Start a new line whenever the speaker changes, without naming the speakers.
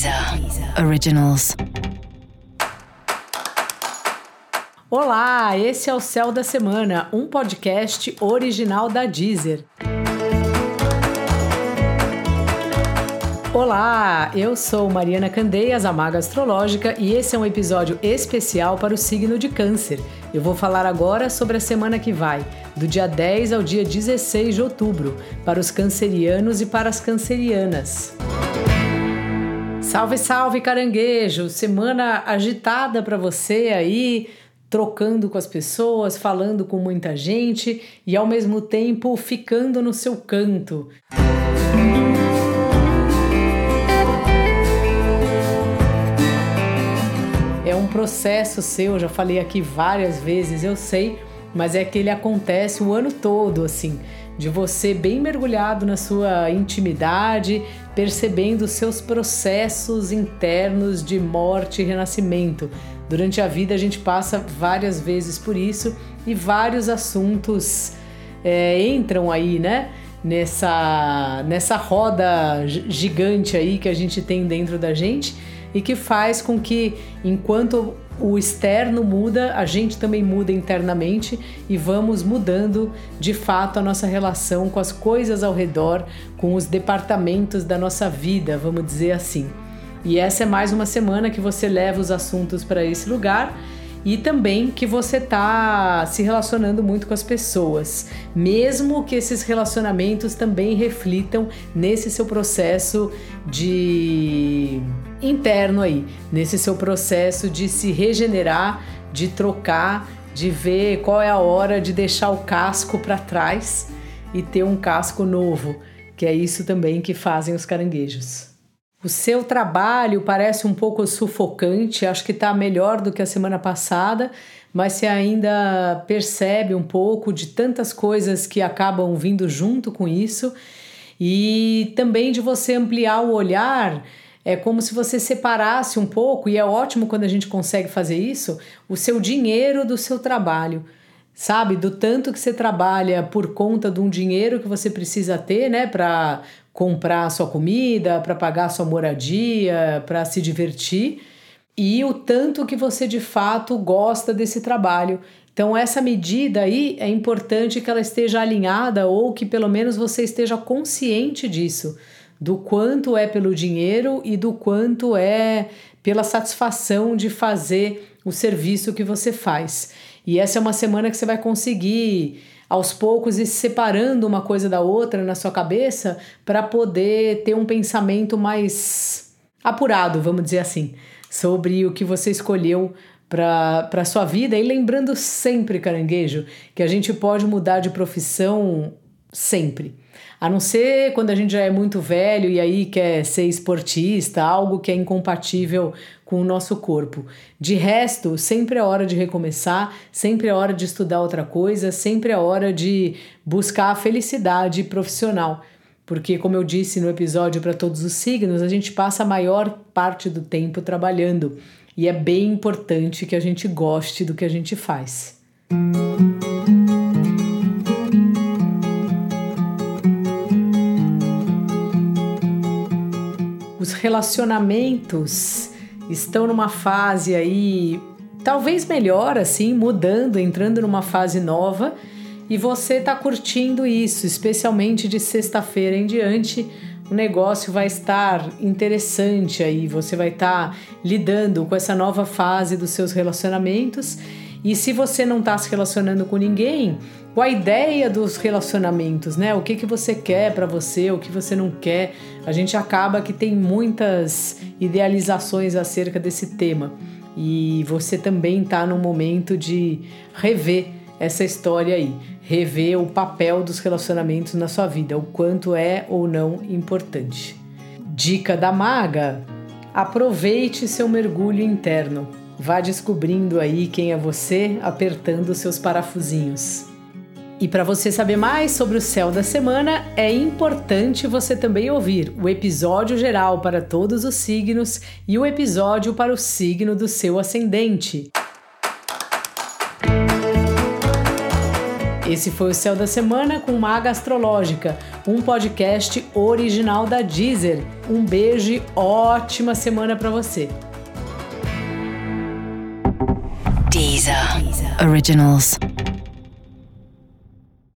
Deezer Originals.
Olá, esse é o Céu da Semana, um podcast original da Deezer. Olá, eu sou Mariana Candeias, a Maga Astrológica, e esse é um episódio especial para o signo de Câncer. Eu vou falar agora sobre a semana que vai, do dia 10 ao dia 16 de outubro, para os cancerianos e para as cancerianas. Salve, salve, caranguejo! Semana agitada para você aí, trocando com as pessoas, falando com muita gente e ao mesmo tempo ficando no seu canto. É um processo seu, já falei aqui várias vezes, eu sei, mas é que ele acontece o ano todo, assim de você bem mergulhado na sua intimidade, percebendo seus processos internos de morte e renascimento. Durante a vida a gente passa várias vezes por isso e vários assuntos é, entram aí, né? Nessa, nessa roda gigante aí que a gente tem dentro da gente e que faz com que, enquanto o externo muda, a gente também muda internamente e vamos mudando de fato a nossa relação com as coisas ao redor, com os departamentos da nossa vida, vamos dizer assim. E essa é mais uma semana que você leva os assuntos para esse lugar e também que você está se relacionando muito com as pessoas, mesmo que esses relacionamentos também reflitam nesse seu processo de interno aí, nesse seu processo de se regenerar, de trocar, de ver qual é a hora de deixar o casco para trás e ter um casco novo, que é isso também que fazem os caranguejos. O seu trabalho parece um pouco sufocante, acho que está melhor do que a semana passada, mas você ainda percebe um pouco de tantas coisas que acabam vindo junto com isso e também de você ampliar o olhar. É como se você separasse um pouco, e é ótimo quando a gente consegue fazer isso, o seu dinheiro do seu trabalho sabe? Do tanto que você trabalha por conta de um dinheiro que você precisa ter, né, para comprar sua comida, para pagar sua moradia, para se divertir, e o tanto que você de fato gosta desse trabalho. Então, essa medida aí é importante que ela esteja alinhada ou que pelo menos você esteja consciente disso, do quanto é pelo dinheiro e do quanto é pela satisfação de fazer o serviço que você faz. E essa é uma semana que você vai conseguir aos poucos ir separando uma coisa da outra na sua cabeça para poder ter um pensamento mais apurado, vamos dizer assim, sobre o que você escolheu para sua vida. E lembrando sempre, caranguejo, que a gente pode mudar de profissão sempre. A não ser quando a gente já é muito velho e aí quer ser esportista, algo que é incompatível com o nosso corpo. De resto, sempre é hora de recomeçar, sempre é hora de estudar outra coisa, sempre é hora de buscar a felicidade profissional. Porque, como eu disse no episódio para todos os signos, a gente passa a maior parte do tempo trabalhando e é bem importante que a gente goste do que a gente faz. Os relacionamentos estão numa fase aí talvez melhor assim, mudando, entrando numa fase nova, e você está curtindo isso, especialmente de sexta-feira em diante. O negócio vai estar interessante aí, você vai estar tá lidando com essa nova fase dos seus relacionamentos. E se você não está se relacionando com ninguém, com a ideia dos relacionamentos, né? O que, que você quer para você, o que você não quer. A gente acaba que tem muitas idealizações acerca desse tema. E você também está no momento de rever essa história aí, rever o papel dos relacionamentos na sua vida, o quanto é ou não importante. Dica da maga: aproveite seu mergulho interno. Vá descobrindo aí quem é você, apertando seus parafusinhos. E para você saber mais sobre o céu da semana, é importante você também ouvir o episódio geral para todos os signos e o episódio para o signo do seu ascendente. Esse foi o Céu da Semana com Maga Astrológica, um podcast original da Deezer. Um beijo e ótima semana para você.
Deezer. Originals.